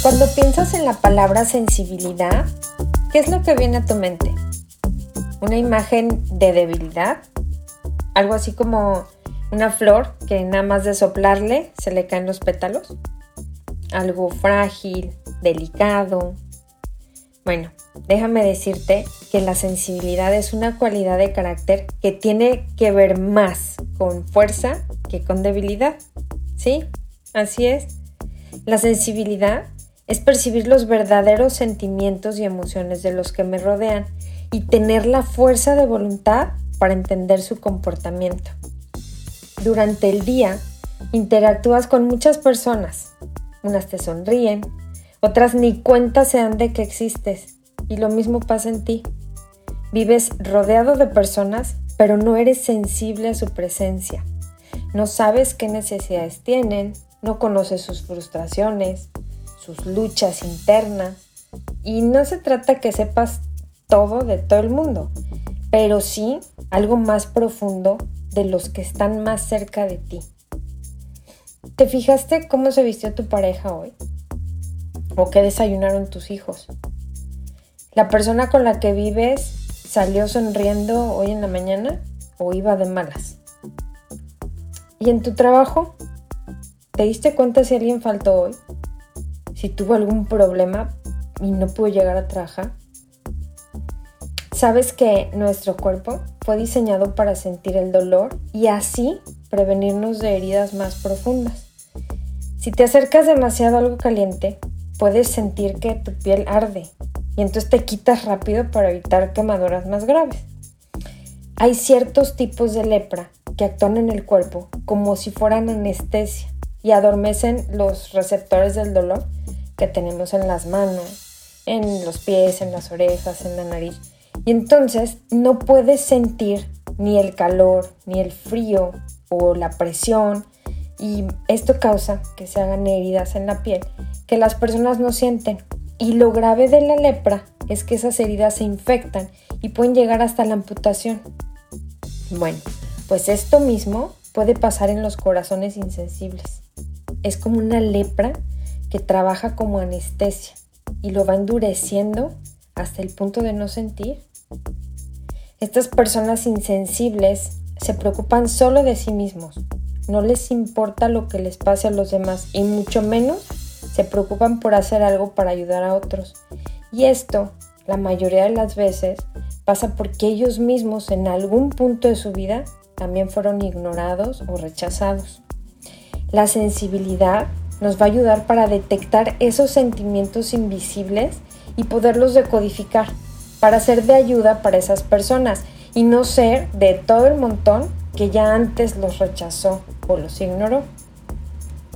Cuando piensas en la palabra sensibilidad, ¿qué es lo que viene a tu mente? ¿Una imagen de debilidad? Algo así como una flor que nada más de soplarle se le caen los pétalos. Algo frágil, delicado. Bueno, déjame decirte que la sensibilidad es una cualidad de carácter que tiene que ver más con fuerza que con debilidad. ¿Sí? Así es. La sensibilidad es percibir los verdaderos sentimientos y emociones de los que me rodean y tener la fuerza de voluntad para entender su comportamiento. Durante el día interactúas con muchas personas. Unas te sonríen, otras ni cuenta se dan de que existes y lo mismo pasa en ti. Vives rodeado de personas, pero no eres sensible a su presencia. No sabes qué necesidades tienen, no conoces sus frustraciones, sus luchas internas. Y no se trata que sepas todo de todo el mundo, pero sí algo más profundo de los que están más cerca de ti. ¿Te fijaste cómo se vistió tu pareja hoy? ¿O qué desayunaron tus hijos? ¿La persona con la que vives salió sonriendo hoy en la mañana o iba de malas? ¿Y en tu trabajo? ¿Te diste cuenta si alguien faltó hoy? Si tuvo algún problema y no pudo llegar a trabajar. Sabes que nuestro cuerpo fue diseñado para sentir el dolor y así prevenirnos de heridas más profundas. Si te acercas demasiado a algo caliente, puedes sentir que tu piel arde y entonces te quitas rápido para evitar quemaduras más graves. Hay ciertos tipos de lepra que actúan en el cuerpo como si fueran anestesia y adormecen los receptores del dolor que tenemos en las manos, en los pies, en las orejas, en la nariz. Y entonces no puedes sentir ni el calor, ni el frío o la presión. Y esto causa que se hagan heridas en la piel que las personas no sienten. Y lo grave de la lepra es que esas heridas se infectan y pueden llegar hasta la amputación. Bueno, pues esto mismo puede pasar en los corazones insensibles. Es como una lepra que trabaja como anestesia y lo va endureciendo hasta el punto de no sentir. Estas personas insensibles se preocupan solo de sí mismos, no les importa lo que les pase a los demás y mucho menos se preocupan por hacer algo para ayudar a otros. Y esto, la mayoría de las veces, pasa porque ellos mismos en algún punto de su vida también fueron ignorados o rechazados. La sensibilidad nos va a ayudar para detectar esos sentimientos invisibles y poderlos decodificar para ser de ayuda para esas personas y no ser de todo el montón que ya antes los rechazó o los ignoró.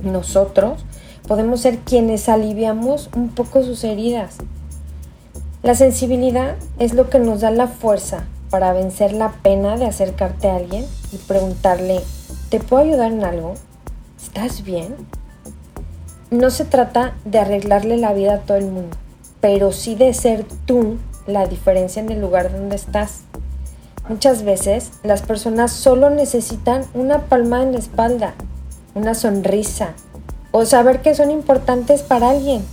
Nosotros podemos ser quienes aliviamos un poco sus heridas. La sensibilidad es lo que nos da la fuerza para vencer la pena de acercarte a alguien y preguntarle, ¿te puedo ayudar en algo? ¿Estás bien? No se trata de arreglarle la vida a todo el mundo, pero sí de ser tú la diferencia en el lugar donde estás. Muchas veces las personas solo necesitan una palma en la espalda, una sonrisa o saber que son importantes para alguien,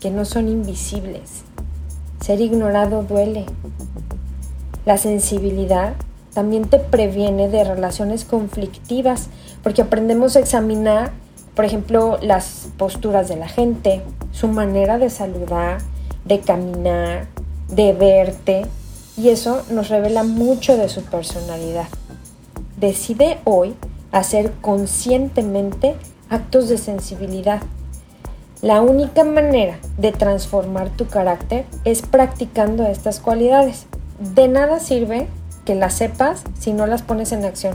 que no son invisibles. Ser ignorado duele. La sensibilidad también te previene de relaciones conflictivas porque aprendemos a examinar por ejemplo, las posturas de la gente, su manera de saludar, de caminar, de verte, y eso nos revela mucho de su personalidad. Decide hoy hacer conscientemente actos de sensibilidad. La única manera de transformar tu carácter es practicando estas cualidades. De nada sirve que las sepas si no las pones en acción.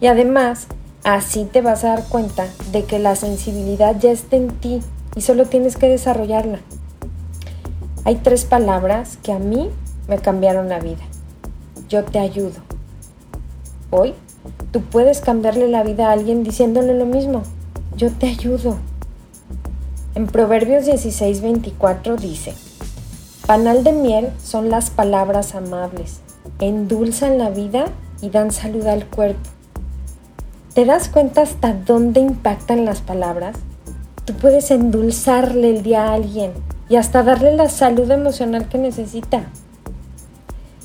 Y además, Así te vas a dar cuenta de que la sensibilidad ya está en ti y solo tienes que desarrollarla. hay tres palabras que a mí me cambiaron la vida. Yo te ayudo. Hoy tú puedes cambiarle la vida a alguien diciéndole lo mismo. Yo te ayudo. En Proverbios 16:24 dice, Panal de miel son las palabras amables, endulzan la vida y dan salud al cuerpo. ¿Te das cuenta hasta dónde impactan las palabras? Tú puedes endulzarle el día a alguien y hasta darle la salud emocional que necesita.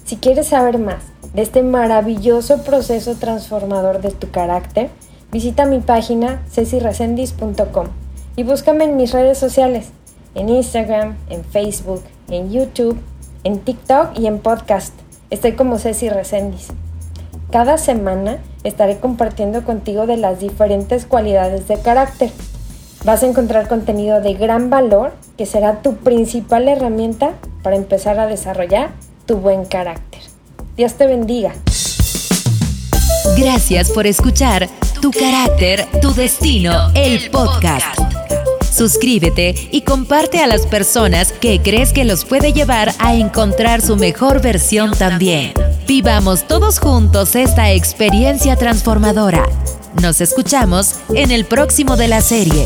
Si quieres saber más de este maravilloso proceso transformador de tu carácter, visita mi página ceciresendis.com y búscame en mis redes sociales, en Instagram, en Facebook, en YouTube, en TikTok y en podcast. Estoy como Ceci Resendis. Cada semana estaré compartiendo contigo de las diferentes cualidades de carácter. Vas a encontrar contenido de gran valor que será tu principal herramienta para empezar a desarrollar tu buen carácter. Dios te bendiga. Gracias por escuchar Tu carácter, tu destino, el podcast. Suscríbete y comparte a las personas que crees que los puede llevar a encontrar su mejor versión también. Vivamos todos juntos esta experiencia transformadora. Nos escuchamos en el próximo de la serie.